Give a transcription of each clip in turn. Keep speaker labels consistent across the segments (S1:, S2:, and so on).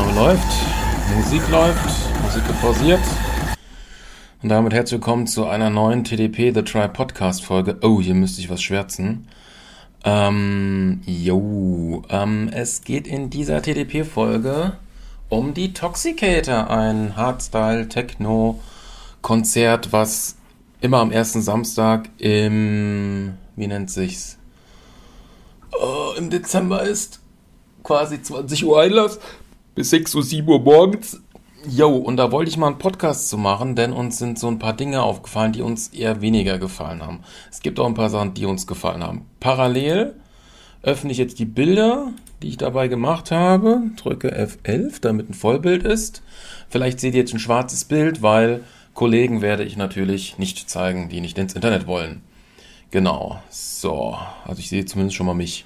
S1: Aufnahme läuft, Musik läuft, Musik wird pausiert. Und damit herzlich willkommen zu einer neuen TDP The Try Podcast Folge. Oh, hier müsste ich was schwärzen. Ähm, jo, ähm, es geht in dieser TDP Folge um die Toxicator, ein Hardstyle Techno Konzert, was immer am ersten Samstag im, wie nennt sich's? Oh, im Dezember ist quasi 20 Uhr Einlass bis 6 Uhr, 7 Uhr morgens. Jo, und da wollte ich mal einen Podcast zu machen, denn uns sind so ein paar Dinge aufgefallen, die uns eher weniger gefallen haben. Es gibt auch ein paar Sachen, die uns gefallen haben. Parallel öffne ich jetzt die Bilder, die ich dabei gemacht habe, drücke F11, damit ein Vollbild ist. Vielleicht seht ihr jetzt ein schwarzes Bild, weil Kollegen werde ich natürlich nicht zeigen, die nicht ins Internet wollen. Genau, so, also ich sehe zumindest schon mal mich.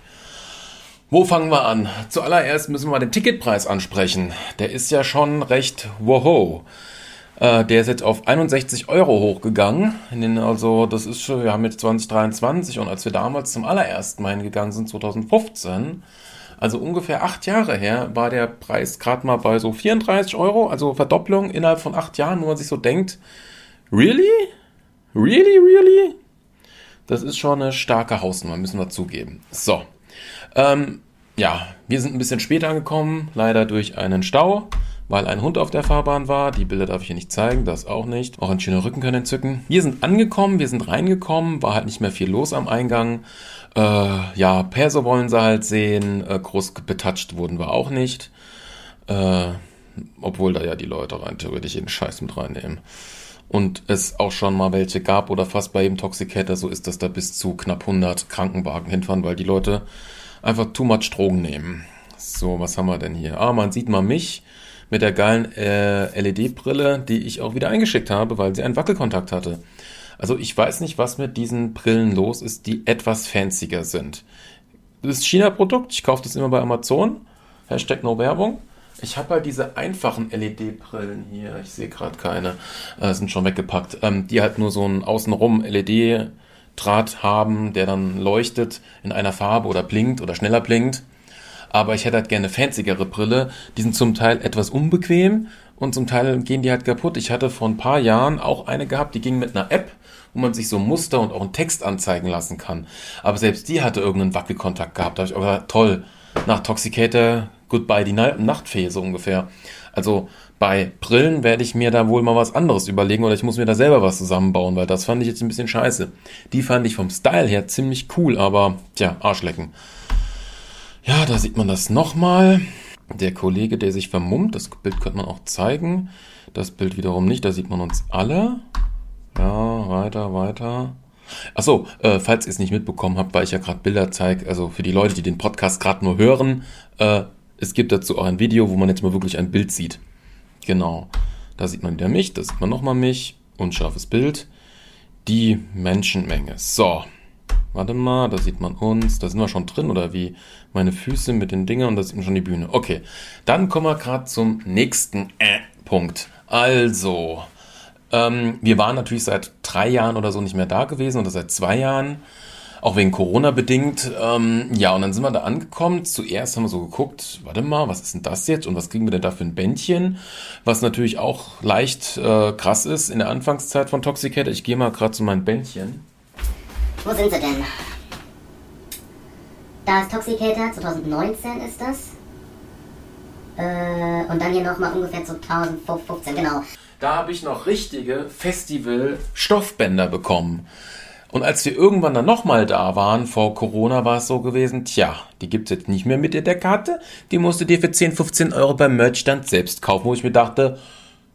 S1: Wo fangen wir an? Zuallererst müssen wir den Ticketpreis ansprechen. Der ist ja schon recht woho. Äh, der ist jetzt auf 61 Euro hochgegangen. Also das ist schon, wir haben jetzt 2023 und als wir damals zum allerersten Mal hingegangen sind, 2015, also ungefähr acht Jahre her, war der Preis gerade mal bei so 34 Euro, also Verdopplung innerhalb von acht Jahren, wo man sich so denkt, really? Really, really? Das ist schon eine starke Hausnummer, müssen wir zugeben. So, ähm, ja, wir sind ein bisschen später angekommen, leider durch einen Stau, weil ein Hund auf der Fahrbahn war. Die Bilder darf ich hier nicht zeigen, das auch nicht. Auch ein schöner Rücken können entzücken. Wir sind angekommen, wir sind reingekommen, war halt nicht mehr viel los am Eingang. Äh, ja, Perso wollen sie halt sehen, äh, groß betatscht wurden wir auch nicht. Äh, obwohl da ja die Leute rein theoretisch jeden Scheiß mit reinnehmen. Und es auch schon mal welche gab oder fast bei jedem Toxicator so ist, dass da bis zu knapp 100 Krankenwagen hinfahren, weil die Leute einfach too much Drogen nehmen. So, was haben wir denn hier? Ah, man sieht mal mich mit der geilen äh, LED-Brille, die ich auch wieder eingeschickt habe, weil sie einen Wackelkontakt hatte. Also ich weiß nicht, was mit diesen Brillen los ist, die etwas fancier sind. Das ist China-Produkt, ich kaufe das immer bei Amazon. Hashtag no Werbung. Ich habe halt diese einfachen LED-Brillen hier. Ich sehe gerade keine. Äh, sind schon weggepackt. Ähm, die halt nur so einen außenrum LED Draht haben, der dann leuchtet in einer Farbe oder blinkt oder schneller blinkt. Aber ich hätte halt gerne fanzigere Brille. Die sind zum Teil etwas unbequem und zum Teil gehen die halt kaputt. Ich hatte vor ein paar Jahren auch eine gehabt, die ging mit einer App, wo man sich so Muster und auch einen Text anzeigen lassen kann. Aber selbst die hatte irgendeinen Wackelkontakt gehabt. Da habe ich auch gesagt, toll, nach Toxicator, goodbye die Nachtfee so ungefähr. Also bei Brillen werde ich mir da wohl mal was anderes überlegen oder ich muss mir da selber was zusammenbauen, weil das fand ich jetzt ein bisschen scheiße. Die fand ich vom Style her ziemlich cool, aber tja, Arschlecken. Ja, da sieht man das nochmal. Der Kollege, der sich vermummt, das Bild könnte man auch zeigen. Das Bild wiederum nicht, da sieht man uns alle. Ja, weiter, weiter. Achso, äh, falls ihr es nicht mitbekommen habt, weil ich ja gerade Bilder zeige, also für die Leute, die den Podcast gerade nur hören, äh, es gibt dazu auch ein Video, wo man jetzt mal wirklich ein Bild sieht. Genau. Da sieht man wieder mich, da sieht man nochmal mich. Unscharfes Bild. Die Menschenmenge. So. Warte mal, da sieht man uns. Da sind wir schon drin, oder wie? Meine Füße mit den Dingern und da sieht man schon die Bühne. Okay. Dann kommen wir gerade zum nächsten äh, Punkt. Also. Ähm, wir waren natürlich seit drei Jahren oder so nicht mehr da gewesen oder seit zwei Jahren auch wegen Corona bedingt. Ähm, ja, und dann sind wir da angekommen. Zuerst haben wir so geguckt, warte mal, was ist denn das jetzt und was kriegen wir denn da für ein Bändchen? Was natürlich auch leicht äh, krass ist in der Anfangszeit von Toxicator. Ich gehe mal gerade zu meinem Bändchen.
S2: Wo sind sie denn? Da ist Toxicator, 2019 ist das. Äh, und dann hier nochmal ungefähr 2015, genau.
S1: Da habe ich noch richtige Festival-Stoffbänder bekommen. Und als wir irgendwann dann nochmal da waren, vor Corona war es so gewesen, tja, die gibt's jetzt nicht mehr mit der Karte, die musst du dir für 10, 15 Euro beim Merchstand selbst kaufen, wo ich mir dachte,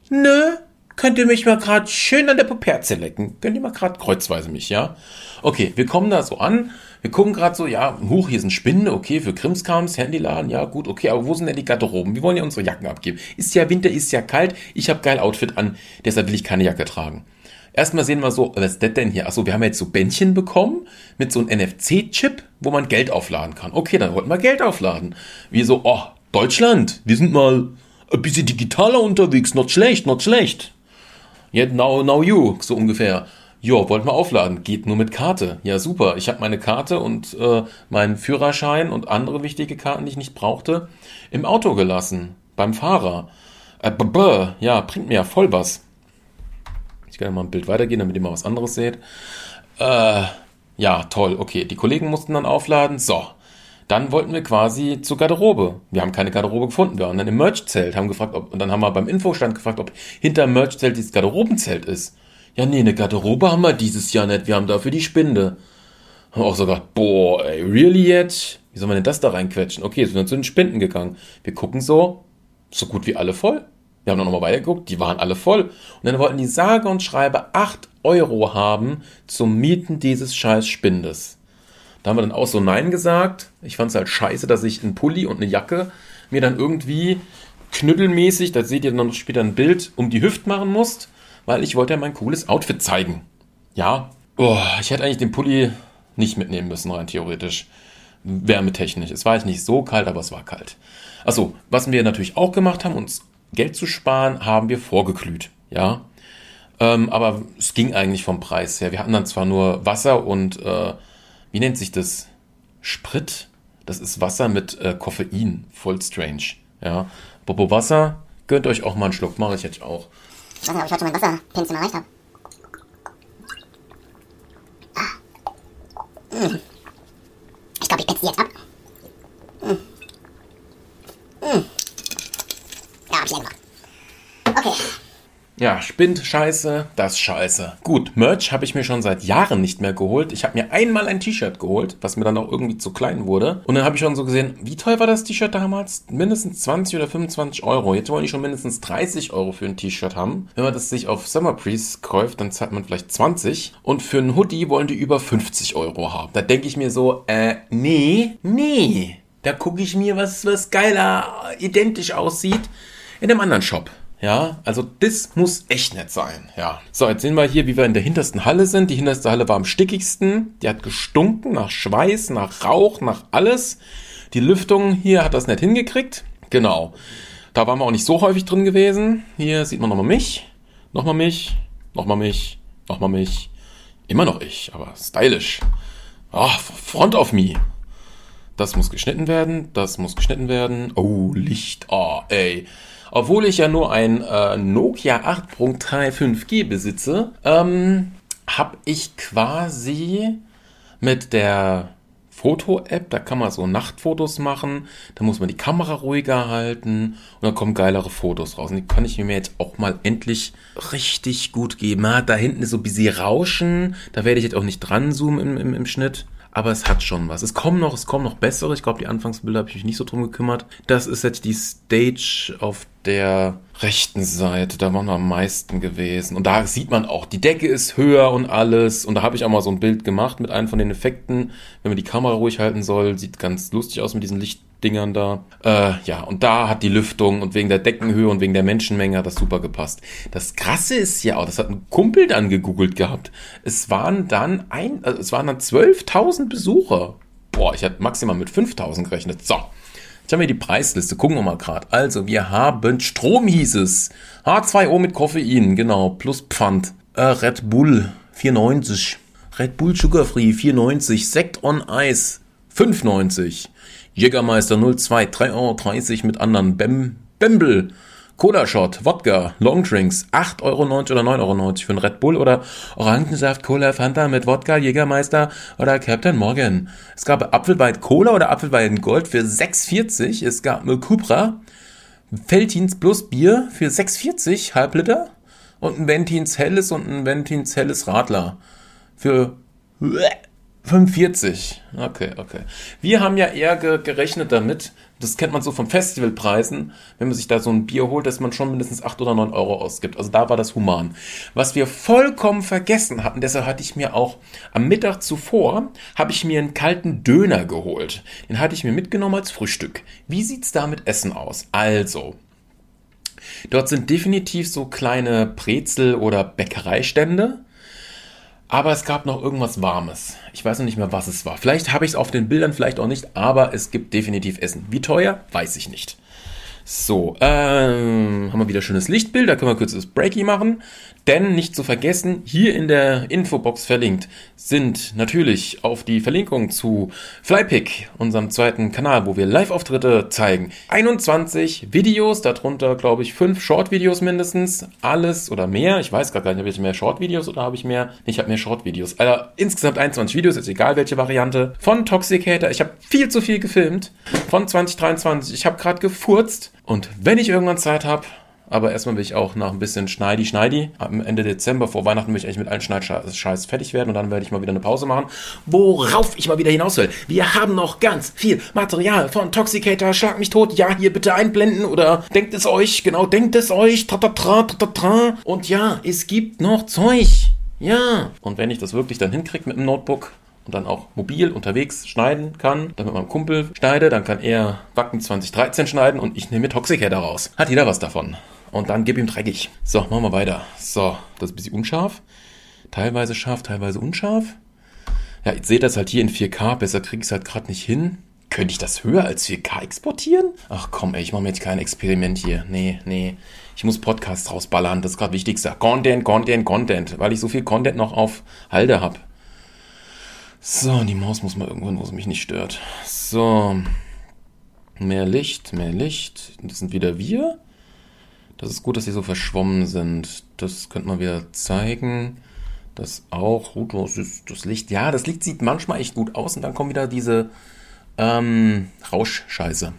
S1: nö, könnt ihr mich mal gerade schön an der Puperze lecken. Könnt ihr mal gerade kreuzweise mich, ja? Okay, wir kommen da so an, wir gucken gerade so, ja, hoch, hier sind Spinnen, okay, für Krimskrams, Handyladen, ja, gut, okay, aber wo sind denn die Garderoben? Wir wollen ja unsere Jacken abgeben. Ist ja Winter, ist ja kalt, ich habe geil Outfit an, deshalb will ich keine Jacke tragen. Erstmal sehen wir so, was ist das denn hier? Achso, wir haben jetzt so Bändchen bekommen mit so einem NFC-Chip, wo man Geld aufladen kann. Okay, dann wollten wir Geld aufladen. Wir so, oh, Deutschland, wir sind mal ein bisschen digitaler unterwegs, not schlecht, not schlecht. Yet now, now you, so ungefähr. Jo, wollten wir aufladen, geht nur mit Karte. Ja, super. Ich habe meine Karte und äh, meinen Führerschein und andere wichtige Karten, die ich nicht brauchte, im Auto gelassen beim Fahrer. Äh, b -b ja, bringt mir ja voll was. Ich kann ja mal ein Bild weitergehen, damit ihr mal was anderes seht. Äh, ja, toll, okay. Die Kollegen mussten dann aufladen. So, dann wollten wir quasi zur Garderobe. Wir haben keine Garderobe gefunden. Wir waren dann im Merch-Zelt, haben gefragt, ob, und dann haben wir beim Infostand gefragt, ob hinter Merch-Zelt dieses Garderobenzelt ist. Ja, nee, eine Garderobe haben wir dieses Jahr nicht. Wir haben dafür die Spinde. Haben auch so gedacht, boah, ey, really jetzt? Wie soll man denn das da reinquetschen? Okay, sind dann zu den Spinden gegangen. Wir gucken so, so gut wie alle voll. Wir haben noch mal weitergeguckt, die waren alle voll. Und dann wollten die sage und schreibe 8 Euro haben zum Mieten dieses scheiß Spindes. Da haben wir dann auch so Nein gesagt. Ich fand es halt scheiße, dass ich einen Pulli und eine Jacke mir dann irgendwie knüttelmäßig, da seht ihr dann später ein Bild, um die Hüfte machen musst, weil ich wollte ja mein cooles Outfit zeigen. Ja, oh, ich hätte eigentlich den Pulli nicht mitnehmen müssen, rein theoretisch. Wärmetechnisch. Es war nicht so kalt, aber es war kalt. Achso, was wir natürlich auch gemacht haben, uns Geld zu sparen, haben wir vorgeglüht. Ja. Ähm, aber es ging eigentlich vom Preis her. Wir hatten dann zwar nur Wasser und, äh, wie nennt sich das? Sprit. Das ist Wasser mit äh, Koffein. Voll strange. Ja. Bobo Wasser, gönnt euch auch mal einen Schluck. Mache ich jetzt auch.
S2: Ich weiß nicht, ob ich heute mein Wasserpinseln erreicht habe. Ah. Mm. Ich glaube, ich petze jetzt ab. Mm. Mm. Ja, hab ich einfach. Okay.
S1: Ja, Spind, scheiße, das scheiße. Gut, Merch habe ich mir schon seit Jahren nicht mehr geholt. Ich habe mir einmal ein T-Shirt geholt, was mir dann auch irgendwie zu klein wurde. Und dann habe ich schon so gesehen, wie teuer war das T-Shirt damals? Mindestens 20 oder 25 Euro. Jetzt wollen die schon mindestens 30 Euro für ein T-Shirt haben. Wenn man das sich auf Summer Breeze kauft, dann zahlt man vielleicht 20. Und für einen Hoodie wollen die über 50 Euro haben. Da denke ich mir so, äh, nee, nee. Da gucke ich mir, was, was geiler, identisch aussieht, in einem anderen Shop. Ja, also das muss echt nett sein. Ja. So, jetzt sehen wir hier, wie wir in der hintersten Halle sind. Die hinterste Halle war am stickigsten. Die hat gestunken nach Schweiß, nach Rauch, nach alles. Die Lüftung hier hat das nicht hingekriegt. Genau. Da waren wir auch nicht so häufig drin gewesen. Hier sieht man nochmal mich, nochmal mich, nochmal mich, nochmal mich. Immer noch ich, aber stylisch. Ah, Front of me. Das muss geschnitten werden, das muss geschnitten werden. Oh, Licht, oh, ey. Obwohl ich ja nur ein äh, Nokia 8.3 5G besitze, ähm, habe ich quasi mit der Foto-App, da kann man so Nachtfotos machen, da muss man die Kamera ruhiger halten und dann kommen geilere Fotos raus. Und die kann ich mir jetzt auch mal endlich richtig gut geben. Ah, da hinten ist so ein bisschen Rauschen, da werde ich jetzt auch nicht dran zoomen im, im, im Schnitt aber es hat schon was. Es kommen noch, es kommen noch bessere. Ich glaube, die Anfangsbilder habe ich mich nicht so drum gekümmert. Das ist jetzt die Stage auf der rechten Seite. Da waren wir am meisten gewesen. Und da sieht man auch, die Decke ist höher und alles. Und da habe ich auch mal so ein Bild gemacht mit einem von den Effekten. Wenn man die Kamera ruhig halten soll, sieht ganz lustig aus mit diesen Lichtdingern da. Äh, ja, und da hat die Lüftung und wegen der Deckenhöhe und wegen der Menschenmenge hat das super gepasst. Das Krasse ist ja auch, das hat ein Kumpel dann gegoogelt gehabt. Es waren dann ein, also es waren dann 12.000 Besucher. Boah, ich hatte maximal mit 5.000 gerechnet. So. Jetzt haben wir die Preisliste. Gucken wir mal gerade. Also, wir haben Strom hieß es. H2O mit Koffein, genau, plus Pfand. Äh, Red Bull 4,90. Red Bull Sugar Free 4,90. Sekt on Ice 5,90. Jägermeister 02 3,30 Euro mit anderen. Bem, Bembel Cola Shot, Wodka, Longdrinks, 8,90 Euro oder 9,90 Euro für einen Red Bull oder Orangensaft, Cola, Fanta mit Wodka, Jägermeister oder Captain Morgan. Es gab Apfelwein Cola oder Apfelwein Gold für 6,40. Es gab Cupra, Feltins Plus Bier für 6,40, halb Liter. Und ein Ventins Helles und ein Ventins Helles Radler für 45. Okay, okay. Wir haben ja eher gerechnet damit, das kennt man so von Festivalpreisen, wenn man sich da so ein Bier holt, dass man schon mindestens 8 oder 9 Euro ausgibt. Also da war das human. Was wir vollkommen vergessen hatten, deshalb hatte ich mir auch am Mittag zuvor, habe ich mir einen kalten Döner geholt. Den hatte ich mir mitgenommen als Frühstück. Wie sieht's da mit Essen aus? Also, dort sind definitiv so kleine Brezel- oder Bäckereistände aber es gab noch irgendwas Warmes. Ich weiß noch nicht mehr, was es war. Vielleicht habe ich es auf den Bildern, vielleicht auch nicht, aber es gibt definitiv Essen. Wie teuer? Weiß ich nicht. So, ähm, haben wir wieder schönes Lichtbild, da können wir kurz das Breaky machen. Denn nicht zu vergessen, hier in der Infobox verlinkt sind natürlich auf die Verlinkung zu Flypick, unserem zweiten Kanal, wo wir Live-Auftritte zeigen. 21 Videos, darunter glaube ich fünf Short-Videos mindestens. Alles oder mehr, ich weiß gar nicht, habe ich mehr Short-Videos oder habe ich mehr? ich habe mehr Short-Videos. Also insgesamt 21 Videos, ist egal welche Variante. Von Toxicator, ich habe viel zu viel gefilmt. Von 2023, ich habe gerade gefurzt. Und wenn ich irgendwann Zeit habe, aber erstmal will ich auch noch ein bisschen Schneidi, Schneidi. Am Ende Dezember vor Weihnachten will ich eigentlich mit allen Schneidscheiß fertig werden und dann werde ich mal wieder eine Pause machen. Worauf ich mal wieder hinaus will. Wir haben noch ganz viel Material von Toxicator, Schlag mich tot. Ja, hier bitte einblenden oder denkt es euch. Genau, denkt es euch. Tra, tra, tra, tra, tra. Und ja, es gibt noch Zeug. Ja. Und wenn ich das wirklich dann hinkriege mit dem Notebook, und dann auch mobil unterwegs schneiden kann, dann mit Kumpel schneide, dann kann er Wacken 2013 schneiden und ich nehme Toxic daraus. Hat jeder was davon und dann gib ihm dreckig. So, machen wir weiter. So, das ist ein bisschen unscharf. Teilweise scharf, teilweise unscharf. Ja, ich sehe das halt hier in 4K. Besser kriege ich es halt gerade nicht hin. Könnte ich das höher als 4K exportieren? Ach komm, ey, ich mache mir jetzt kein Experiment hier. Nee, nee. Ich muss Podcasts rausballern. Das ist gerade wichtigster. Content, Content, Content. Weil ich so viel Content noch auf Halde habe. So, die Maus muss mal irgendwo, wo sie mich nicht stört. So. Mehr Licht, mehr Licht. Das sind wieder wir. Das ist gut, dass sie so verschwommen sind. Das könnte man wieder zeigen. Das auch. Gut, das, Licht. Ja, das Licht sieht manchmal echt gut aus und dann kommt wieder diese ähm, Rauschscheiße.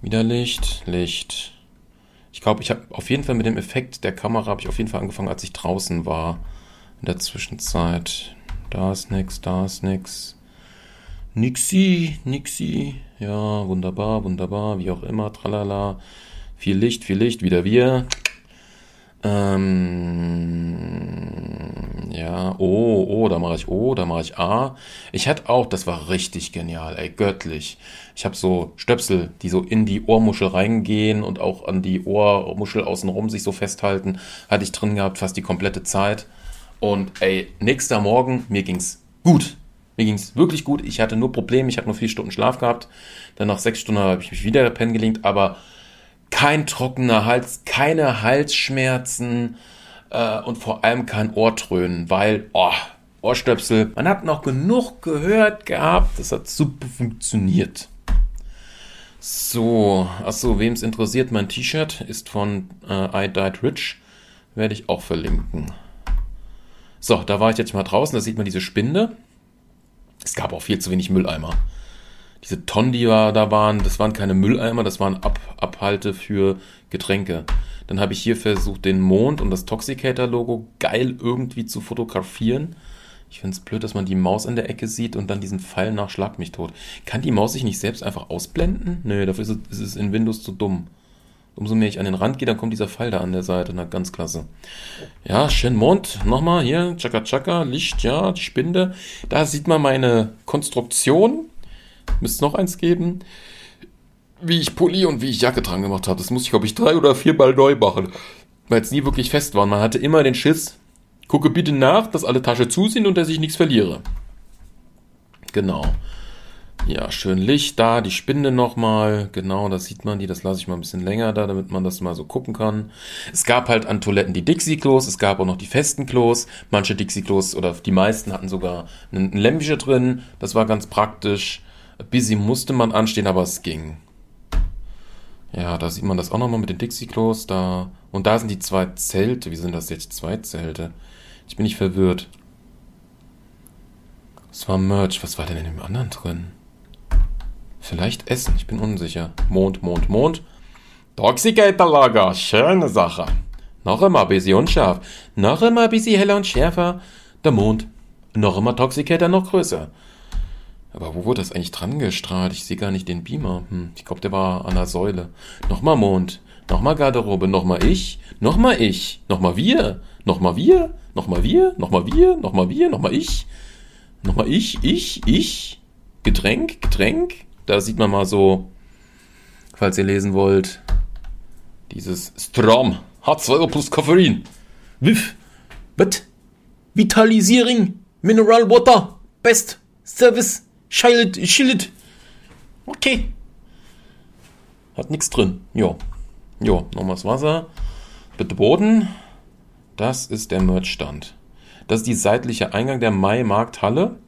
S1: Wieder Licht, Licht. Ich glaube, ich habe auf jeden Fall mit dem Effekt der Kamera habe ich auf jeden Fall angefangen, als ich draußen war. In der Zwischenzeit. Da ist nix, da ist nix. Nixi, nixi. Ja, wunderbar, wunderbar, wie auch immer, tralala. Viel Licht, viel Licht, wieder wir. Ähm, ja, O, O, da mache ich O, da mache ich A. Ich hatte auch, das war richtig genial, ey, göttlich. Ich habe so Stöpsel, die so in die Ohrmuschel reingehen und auch an die Ohrmuschel außenrum sich so festhalten. Hatte ich drin gehabt, fast die komplette Zeit. Und ey, nächster Morgen, mir ging's gut. Mir ging's wirklich gut. Ich hatte nur Probleme, ich habe nur vier Stunden Schlaf gehabt. Dann nach sechs Stunden habe ich mich wieder pennen gelegt, aber kein trockener Hals, keine Halsschmerzen äh, und vor allem kein Ohrtrönen, weil, oh, Ohrstöpsel, man hat noch genug gehört gehabt, das hat super funktioniert. So, achso, wem es interessiert, mein T-Shirt ist von äh, I Died Rich, werde ich auch verlinken. So, da war ich jetzt mal draußen, da sieht man diese Spinde. Es gab auch viel zu wenig Mülleimer diese Tonnen, die da waren, das waren keine Mülleimer, das waren Ab Abhalte für Getränke. Dann habe ich hier versucht, den Mond und das Toxicator-Logo geil irgendwie zu fotografieren. Ich finde es blöd, dass man die Maus in der Ecke sieht und dann diesen Pfeil nach Schlag mich tot. Kann die Maus sich nicht selbst einfach ausblenden? Nö, dafür ist es in Windows zu dumm. Umso mehr ich an den Rand gehe, dann kommt dieser Pfeil da an der Seite. Na, ganz klasse. Ja, schön Mond. Nochmal hier. Chaka Chaka. Licht, ja, die Spinde. Da sieht man meine Konstruktion müsste noch eins geben. Wie ich Pulli und wie ich Jacke dran gemacht habe. Das musste ich, glaube ich, drei oder viermal neu machen. Weil es nie wirklich fest war. Man hatte immer den Schiss, gucke bitte nach, dass alle Taschen zu sind und dass ich nichts verliere. Genau. Ja, schön Licht da, die Spinde nochmal. Genau, da sieht man die. Das lasse ich mal ein bisschen länger da, damit man das mal so gucken kann. Es gab halt an Toiletten die Dixie-Klos, es gab auch noch die festen Klos. Manche Dixie-Klos oder die meisten hatten sogar einen Lämpchen drin. Das war ganz praktisch. Busy musste man anstehen, aber es ging. Ja, da sieht man das auch nochmal mit den Dixie-Klos. Da. Und da sind die zwei Zelte. Wie sind das jetzt? Zwei Zelte. Ich bin nicht verwirrt. Es war Merch. Was war denn in dem anderen drin? Vielleicht Essen. Ich bin unsicher. Mond, Mond, Mond. Toxicator-Lager. Schöne Sache. Noch immer busy und scharf. Noch immer busy heller und schärfer. Der Mond. Noch immer Toxicator noch größer. Aber wo wurde das eigentlich dran gestrahlt? Ich sehe gar nicht den Beamer. Hm, ich glaube, der war an der Säule. Nochmal Mond. Nochmal Garderobe. Nochmal ich. Nochmal ich. Nochmal wir. Nochmal wir. Nochmal wir. Nochmal wir. Nochmal wir. Nochmal ich. Nochmal ich. Ich. Ich. Getränk. Getränk. Da sieht man mal so, falls ihr lesen wollt, dieses Strom. H2O plus Koffein. Wiff. Was? Vitalisering. Mineral Water. Best. Service. Schillet, Schillet. Okay. Hat nichts drin. Jo. Jo, nochmal das Wasser. Bitte Boden. Das ist der Merchstand. Das ist die seitliche Eingang der Mai-Markthalle.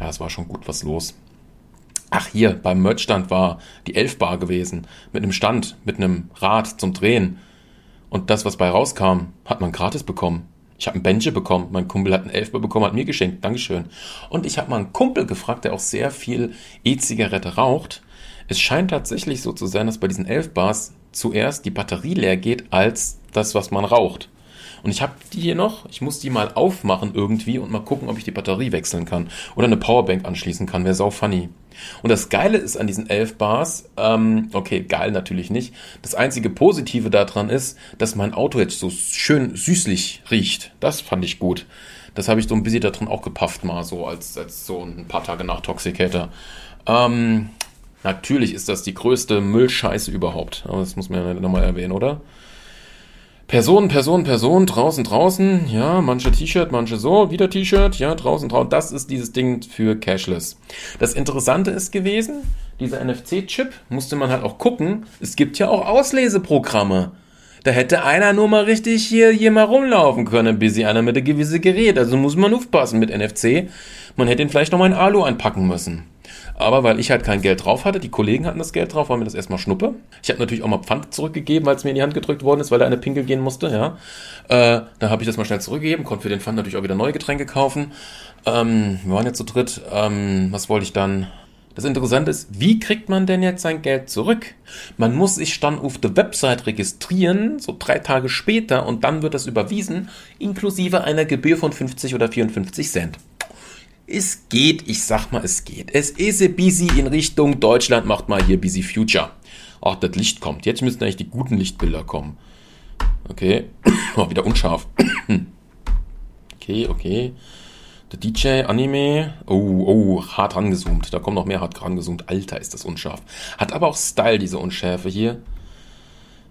S1: Ja, es war schon gut was los. Ach, hier, beim Merchstand war die Elfbar gewesen. Mit einem Stand, mit einem Rad zum Drehen. Und das, was bei rauskam, hat man gratis bekommen. Ich habe ein Benche bekommen. Mein Kumpel hat einen Elfbar bekommen, hat mir geschenkt. Dankeschön. Und ich habe mal einen Kumpel gefragt, der auch sehr viel E-Zigarette raucht. Es scheint tatsächlich so zu sein, dass bei diesen Elfbars zuerst die Batterie leer geht, als das, was man raucht. Und ich habe die hier noch. Ich muss die mal aufmachen irgendwie und mal gucken, ob ich die Batterie wechseln kann. Oder eine Powerbank anschließen kann. Wäre sau funny. Und das Geile ist an diesen 11 Bars, ähm, okay, geil natürlich nicht. Das einzige Positive daran ist, dass mein Auto jetzt so schön süßlich riecht. Das fand ich gut. Das habe ich so ein bisschen da drin auch gepafft mal, so als, als so ein paar Tage nach Toxicator. Ähm, natürlich ist das die größte Müllscheiße überhaupt. Aber das muss man ja nochmal erwähnen, oder? Person, Person, Person, draußen, draußen, ja, manche T-Shirt, manche so, wieder T-Shirt, ja, draußen, draußen. Das ist dieses Ding für Cashless. Das Interessante ist gewesen, dieser NFC-Chip musste man halt auch gucken. Es gibt ja auch Ausleseprogramme. Da hätte einer nur mal richtig hier, hier mal rumlaufen können, bis sie einer mit einem gewissen Gerät. Also muss man aufpassen mit NFC. Man hätte ihn vielleicht noch mal in Alu einpacken müssen. Aber weil ich halt kein Geld drauf hatte, die Kollegen hatten das Geld drauf, war mir das erstmal Schnuppe. Ich habe natürlich auch mal Pfand zurückgegeben, weil es mir in die Hand gedrückt worden ist, weil da eine Pinkel gehen musste, ja. Äh, da habe ich das mal schnell zurückgegeben, konnte für den Pfand natürlich auch wieder neue Getränke kaufen. Ähm, wir waren jetzt zu dritt. Ähm, was wollte ich dann? Das Interessante ist, wie kriegt man denn jetzt sein Geld zurück? Man muss sich dann auf der Website registrieren, so drei Tage später, und dann wird das überwiesen, inklusive einer Gebühr von 50 oder 54 Cent. Es geht, ich sag mal, es geht. Es ist ein busy in Richtung Deutschland, macht mal hier busy Future. Ach, das Licht kommt. Jetzt müssten eigentlich die guten Lichtbilder kommen. Okay. Oh, wieder unscharf. okay, okay. Der DJ, Anime. Oh, oh, hart rangezoomt. Da kommt noch mehr hart rangezoomt. Alter, ist das unscharf. Hat aber auch Style, diese Unschärfe hier.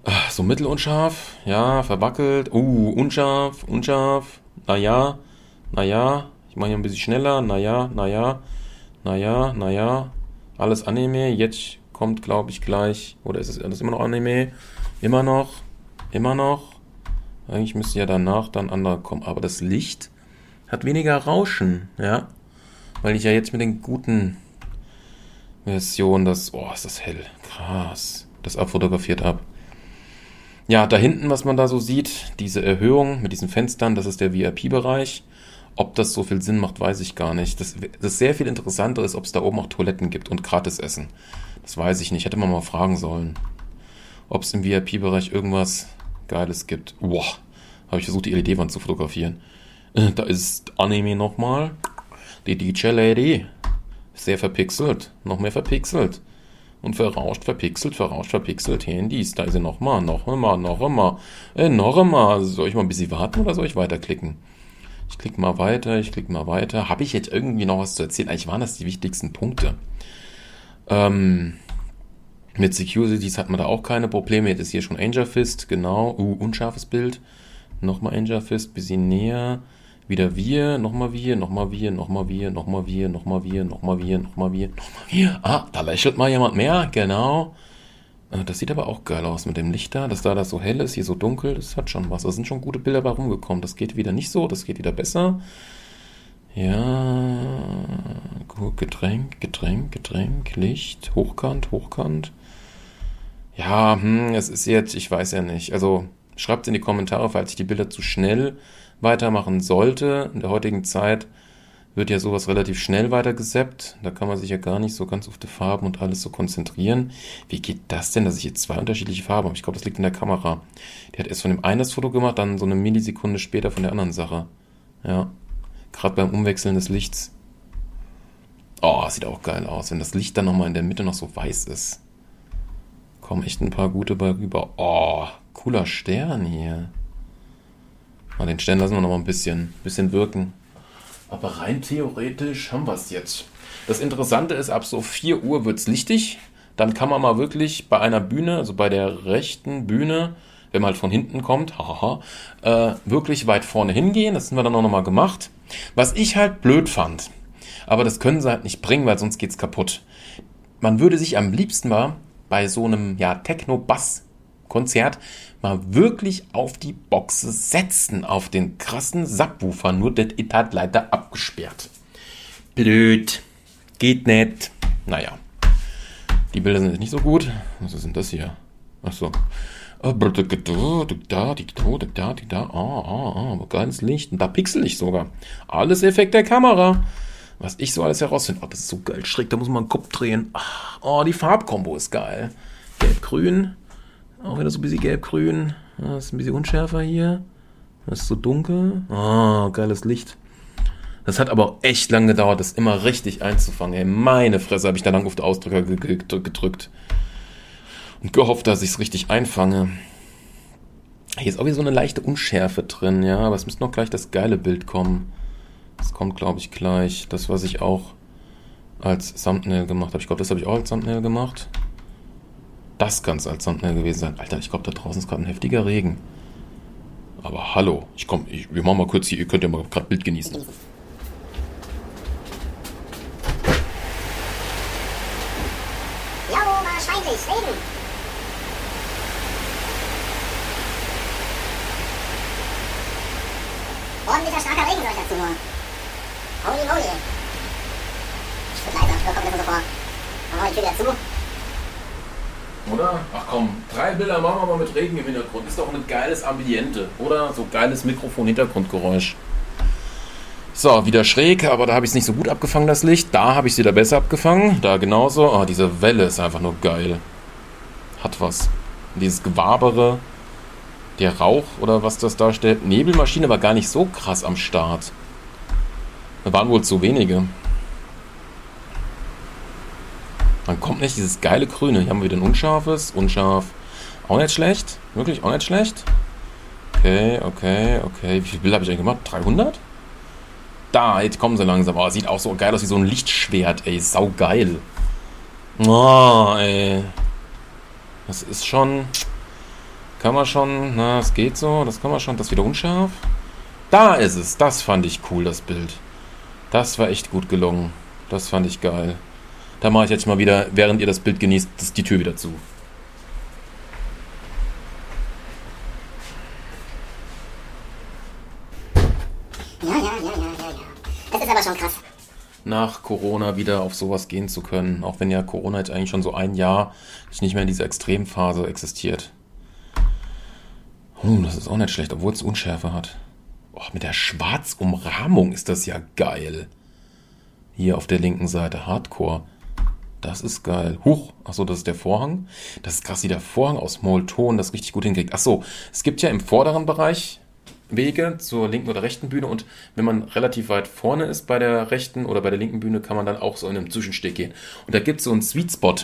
S1: Ah, so mittelunscharf. Ja, verwackelt. Oh, unscharf, unscharf. Naja, naja. Ich mache hier ein bisschen schneller. Naja, naja, naja, naja. Alles Anime. Jetzt kommt, glaube ich, gleich. Oder ist es das immer noch Anime? Immer noch. Immer noch. Eigentlich müsste ja danach dann andere kommen. Aber das Licht hat weniger Rauschen, ja. Weil ich ja jetzt mit den guten Versionen das. Oh, ist das hell. Krass. Das abfotografiert ab. Ja, da hinten, was man da so sieht, diese Erhöhung mit diesen Fenstern, das ist der VIP-Bereich. Ob das so viel Sinn macht, weiß ich gar nicht. Das, das sehr viel interessanter ist, ob es da oben auch Toiletten gibt und gratis Essen. Das weiß ich nicht. Hätte man mal fragen sollen. Ob es im VIP-Bereich irgendwas Geiles gibt. Boah, habe ich versucht, die LED-Wand zu fotografieren. Äh, da ist Anime nochmal. Die DJ-Lady. Sehr verpixelt. Noch mehr verpixelt. Und verrauscht, verpixelt, verrauscht, verpixelt. Handys. Da ist sie nochmal, noch einmal, noch einmal. Äh, noch einmal. Soll ich mal ein bisschen warten oder soll ich weiterklicken? Ich klicke mal weiter, ich klicke mal weiter. Habe ich jetzt irgendwie noch was zu erzählen? Eigentlich waren das die wichtigsten Punkte. Ähm, mit Securities hat man da auch keine Probleme. Jetzt ist hier schon Angel Fist, genau. Uh, unscharfes Bild. Nochmal Angel Fist, bisschen näher. Wieder wir, nochmal wir, nochmal wir, nochmal wir, nochmal wir, nochmal wir, nochmal wir, nochmal wir, nochmal wir. Ah, da lächelt mal jemand mehr, genau. Äh, das sieht aber auch geil aus mit dem Licht da, dass da das so hell ist, hier so dunkel, das hat schon was. Da sind schon gute Bilder bei rumgekommen. Das geht wieder nicht so, das geht wieder besser. Ja, gut, Getränk, Getränk, Getränk, Licht, hochkant, hochkant. Ja, hm, es ist jetzt, ich weiß ja nicht. Also schreibt in die Kommentare, falls ich die Bilder zu schnell weitermachen sollte. In der heutigen Zeit wird ja sowas relativ schnell weitergesappt. Da kann man sich ja gar nicht so ganz auf die Farben und alles so konzentrieren. Wie geht das denn, dass ich jetzt zwei unterschiedliche Farben habe? Ich glaube, das liegt in der Kamera. Die hat erst von dem einen das Foto gemacht, dann so eine Millisekunde später von der anderen Sache. Ja. Gerade beim Umwechseln des Lichts. Oh, sieht auch geil aus, wenn das Licht dann nochmal in der Mitte noch so weiß ist. Kommen echt ein paar gute bei rüber. Oh, cooler Stern hier. Mal den Stern lassen wir nochmal ein bisschen, bisschen wirken. Aber rein theoretisch haben wir es jetzt. Das Interessante ist, ab so 4 Uhr wird es lichtig. Dann kann man mal wirklich bei einer Bühne, also bei der rechten Bühne, wenn man halt von hinten kommt, hahaha, äh, wirklich weit vorne hingehen. Das haben wir dann auch nochmal gemacht. Was ich halt blöd fand, aber das können sie halt nicht bringen, weil sonst geht's kaputt. Man würde sich am liebsten mal bei so einem ja, Techno-Bass Konzert mal wirklich auf die Boxe setzen, auf den krassen Subwoofer. Nur das It hat leider abgesperrt. Blöd. Geht nicht. Naja. Die Bilder sind jetzt nicht so gut. Was ist denn das hier? Achso. Da, da, ah, ah, geiles Licht. Und da pixel ich sogar. Alles Effekt der Kamera. Was ich so alles herausfinde. Oh, das ist so geil schräg. Da muss man den Kopf drehen. Oh, die Farbkombo ist geil. Gelb-Grün. Auch wieder so ein bisschen gelb-grün. Das ist ein bisschen unschärfer hier. Das ist so dunkel. Oh, geiles Licht. Das hat aber echt lang gedauert, das immer richtig einzufangen. Ey, meine Fresse, habe ich da lang auf den Ausdrücker gedrückt. Und gehofft, dass ich es richtig einfange. Hier ist auch wieder so eine leichte Unschärfe drin, ja. Aber es müsste noch gleich das geile Bild kommen. Das kommt, glaube ich, gleich. Das, was ich auch als Thumbnail gemacht habe. Ich glaube, das habe ich auch als Thumbnail gemacht. Das kann es als Thumbnail gewesen sein. Alter, ich glaube, da draußen ist gerade ein heftiger Regen. Aber hallo, ich komme, wir machen mal kurz hier, ihr könnt ja mal gerade Bild genießen.
S2: wahrscheinlich Regen. Ordentlicher starker Regen soll ich dazu nur. Holy moly. Ich bin leiser, da kommt mir so vor. Dann mach ich die Tür wieder zu.
S1: Oder? Ach Bilder machen wir mal mit Regen im Hintergrund. Ist doch ein geiles Ambiente, oder? So geiles Mikrofon-Hintergrundgeräusch. So, wieder schräg, aber da habe ich es nicht so gut abgefangen, das Licht. Da habe ich es wieder besser abgefangen. Da genauso. Oh, diese Welle ist einfach nur geil. Hat was. Dieses Gewabere, der Rauch oder was das darstellt. Nebelmaschine war gar nicht so krass am Start. Da waren wohl zu wenige. Man kommt nicht dieses geile Grüne. Hier haben wir wieder ein unscharfes. Unscharf. Auch nicht schlecht. Wirklich auch nicht schlecht. Okay, okay, okay. Wie viele Bilder habe ich eigentlich gemacht? 300? Da, jetzt kommen sie langsam. Oh, sieht auch so geil aus wie so ein Lichtschwert, ey. Sau geil. Oh, ey. Das ist schon. Kann man schon. Na, es geht so. Das kann man schon. Das ist wieder unscharf. Da ist es. Das fand ich cool, das Bild. Das war echt gut gelungen. Das fand ich geil. Da mache ich jetzt mal wieder, während ihr das Bild genießt, die Tür wieder zu. Nach Corona wieder auf sowas gehen zu können, auch wenn ja Corona jetzt eigentlich schon so ein Jahr nicht mehr in dieser Extremphase existiert. Oh, das ist auch nicht schlecht, obwohl es Unschärfe hat. Oh, mit der Schwarzumrahmung ist das ja geil. Hier auf der linken Seite, Hardcore. Das ist geil. Huch, achso, das ist der Vorhang. Das ist krass, wie der Vorhang aus Molton das richtig gut hinkriegt. Achso, es gibt ja im vorderen Bereich Wege zur linken oder rechten Bühne und wenn man relativ weit vorne ist bei der rechten oder bei der linken Bühne, kann man dann auch so in einem Zwischensteg gehen. Und da gibt es so einen Sweet Spot,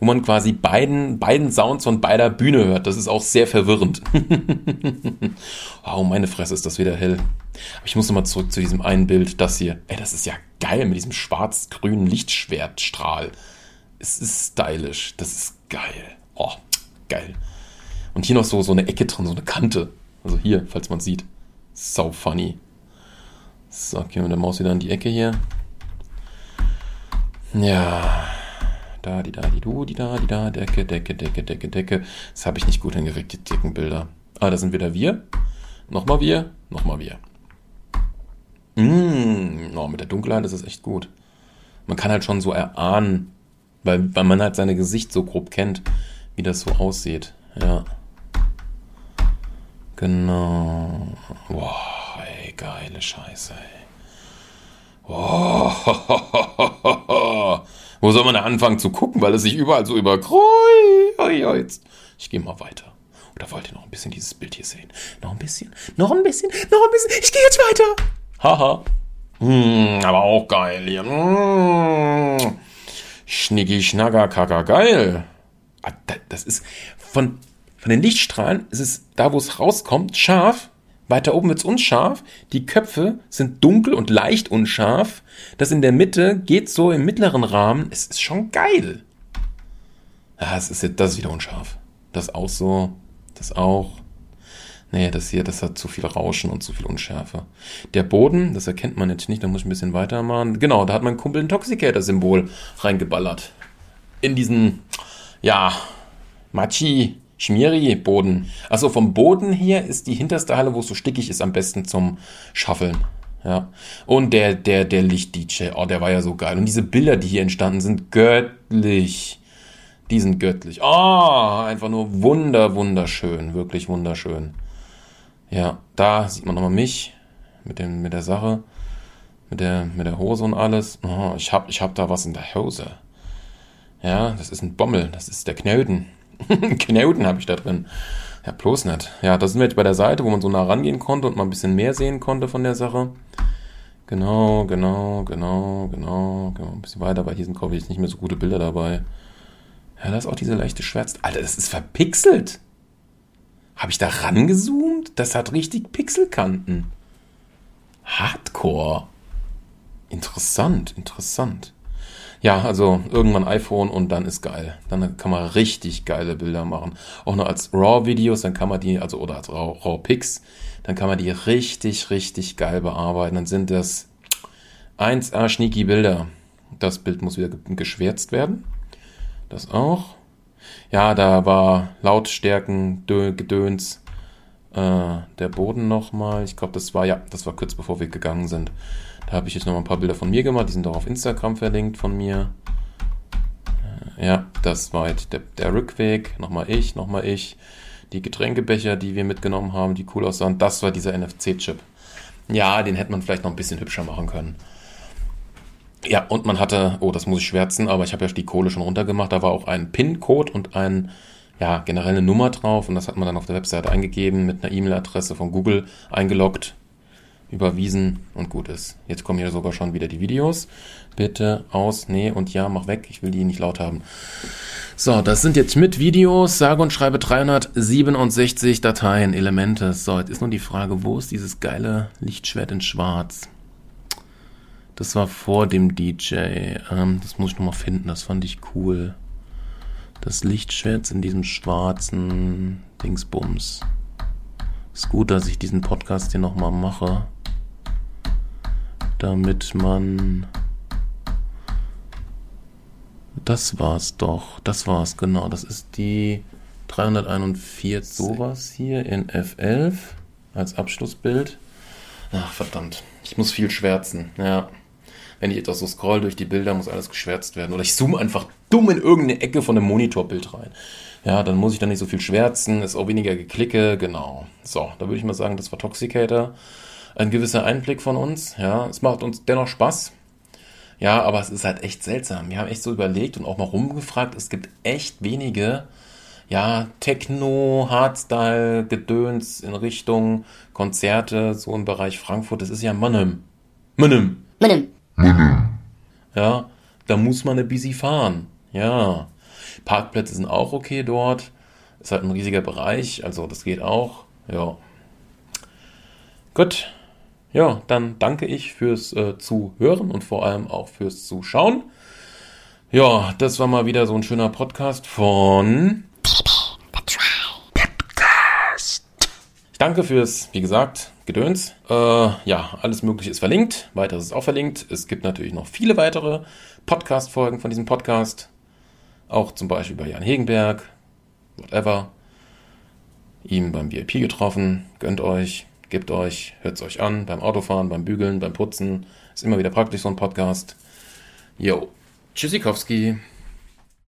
S1: wo man quasi beiden, beiden Sounds von beider Bühne hört. Das ist auch sehr verwirrend. wow, meine Fresse ist das wieder hell. Aber ich muss nochmal zurück zu diesem einen Bild, das hier. Ey, das ist ja geil mit diesem schwarz-grünen Lichtschwertstrahl. Es ist stylisch. Das ist geil. Oh, geil. Und hier noch so, so eine Ecke drin, so eine Kante. Also hier, falls man sieht. So funny. So, gehen wir mit der Maus wieder in die Ecke hier. Ja. Da, die, da, die, du, die, da, die, da, Decke, Decke, Decke, Decke, Decke. Das habe ich nicht gut hingekriegt, die dicken Bilder. Ah, da sind wieder wir. Nochmal wir, nochmal wir. Mmh, oh, mit der Dunkelheit ist es echt gut. Man kann halt schon so erahnen, weil, weil man halt sein Gesicht so grob kennt, wie das so aussieht. Ja. Genau. Boah, ey, geile Scheiße, ey. Oh, Wo soll man da anfangen zu gucken, weil es sich überall so überkreuzt? Ich gehe mal weiter. Oder wollt ihr noch ein bisschen dieses Bild hier sehen? Noch ein bisschen, noch ein bisschen, noch ein bisschen. Ich gehe jetzt weiter. Haha. Hm, aber auch geil hier. Hm. Schnicki, schnacker, kacker, geil. Ah, das ist von von den Lichtstrahlen ist es da, wo es rauskommt, scharf. Weiter oben wird es unscharf. Die Köpfe sind dunkel und leicht unscharf. Das in der Mitte geht so im mittleren Rahmen. Es ist schon geil. Ja, es ist jetzt, das ist wieder unscharf. Das auch so. Das auch. Nee, das hier, das hat zu viel Rauschen und zu viel Unschärfe. Der Boden, das erkennt man jetzt nicht, da muss ich ein bisschen weitermachen. Genau, da hat mein Kumpel ein Toxicator-Symbol reingeballert. In diesen, ja, Machi, Schmieri-Boden. Also vom Boden her ist die hinterste Halle, wo es so stickig ist, am besten zum Schaffeln. Ja. Und der, der, der Licht-DJ, oh, der war ja so geil. Und diese Bilder, die hier entstanden sind, göttlich. Die sind göttlich. Oh, einfach nur wunder, wunderschön. Wirklich wunderschön. Ja, da sieht man nochmal mich mit, dem, mit der Sache, mit der, mit der Hose und alles. Oh, ich hab, ich hab da was in der Hose. Ja, das ist ein Bommel, das ist der Knoten. Knoten habe ich da drin. Ja, bloß nicht. Ja, da sind wir jetzt bei der Seite, wo man so nah rangehen konnte und mal ein bisschen mehr sehen konnte von der Sache. Genau, genau, genau, genau, genau. Ein bisschen weiter, weil hier sind, glaube ich, nicht mehr so gute Bilder dabei. Ja, da ist auch diese leichte Schwärz. Alter, das ist verpixelt. Habe ich da rangezoomt? Das hat richtig Pixelkanten. Hardcore. Interessant, interessant. Ja, also irgendwann iPhone und dann ist geil. Dann kann man richtig geile Bilder machen. Auch nur als RAW-Videos, dann kann man die, also oder als RAW-Pics, dann kann man die richtig, richtig geil bearbeiten. Dann sind das 1A schnieki Bilder. Das Bild muss wieder geschwärzt werden. Das auch. Ja, da war Lautstärken, Gedöns, äh, der Boden nochmal. Ich glaube, das war, ja, das war kurz bevor wir gegangen sind. Da habe ich jetzt noch mal ein paar Bilder von mir gemacht. Die sind auch auf Instagram verlinkt von mir. Äh, ja, das war jetzt der, der Rückweg. Nochmal ich, nochmal ich. Die Getränkebecher, die wir mitgenommen haben, die cool aussahen. Das war dieser NFC-Chip. Ja, den hätte man vielleicht noch ein bisschen hübscher machen können. Ja, und man hatte, oh, das muss ich schwärzen, aber ich habe ja die Kohle schon runtergemacht. Da war auch ein PIN-Code und ein, ja, generell eine Nummer drauf. Und das hat man dann auf der Webseite eingegeben, mit einer E-Mail-Adresse von Google eingeloggt überwiesen und gut ist. Jetzt kommen hier sogar schon wieder die Videos. Bitte aus, nee und ja, mach weg. Ich will die nicht laut haben. So, das sind jetzt mit Videos, sage und schreibe 367 Dateien, Elemente. So, jetzt ist nur die Frage, wo ist dieses geile Lichtschwert in schwarz? Das war vor dem DJ. Ähm, das muss ich nochmal finden, das fand ich cool. Das Lichtschwert in diesem schwarzen Dingsbums. Ist gut, dass ich diesen Podcast hier nochmal mache damit man. Das war's doch. Das war's, genau. Das ist die 341. Sowas hier in F11 als Abschlussbild. Ach, verdammt. Ich muss viel schwärzen. Ja. Wenn ich etwas so scroll durch die Bilder, muss alles geschwärzt werden. Oder ich zoome einfach dumm in irgendeine Ecke von einem Monitorbild rein. Ja, dann muss ich da nicht so viel schwärzen, ist auch weniger geklicke, genau. So, da würde ich mal sagen, das war Toxicator ein gewisser Einblick von uns. Ja, es macht uns dennoch Spaß. Ja, aber es ist halt echt seltsam. Wir haben echt so überlegt und auch mal rumgefragt. Es gibt echt wenige, ja, Techno, Hardstyle, Gedöns in Richtung Konzerte, so im Bereich Frankfurt. Das ist ja Mannem. Mannem. Mannem. Mannem. Ja, da muss man ein bisschen fahren. Ja. Parkplätze sind auch okay dort. Ist halt ein riesiger Bereich, also das geht auch. Ja. Gut. Ja, dann danke ich fürs äh, Zuhören und vor allem auch fürs Zuschauen. Ja, das war mal wieder so ein schöner Podcast von. Ich danke fürs, wie gesagt, Gedöns. Äh, ja, alles Mögliche ist verlinkt. Weiteres ist auch verlinkt. Es gibt natürlich noch viele weitere Podcast-Folgen von diesem Podcast. Auch zum Beispiel bei Jan Hegenberg, whatever. Ihm beim VIP getroffen. Gönnt euch. Gebt euch, hört es euch an, beim Autofahren, beim Bügeln, beim Putzen. Ist immer wieder praktisch, so ein Podcast. Jo, Tschüssikowski.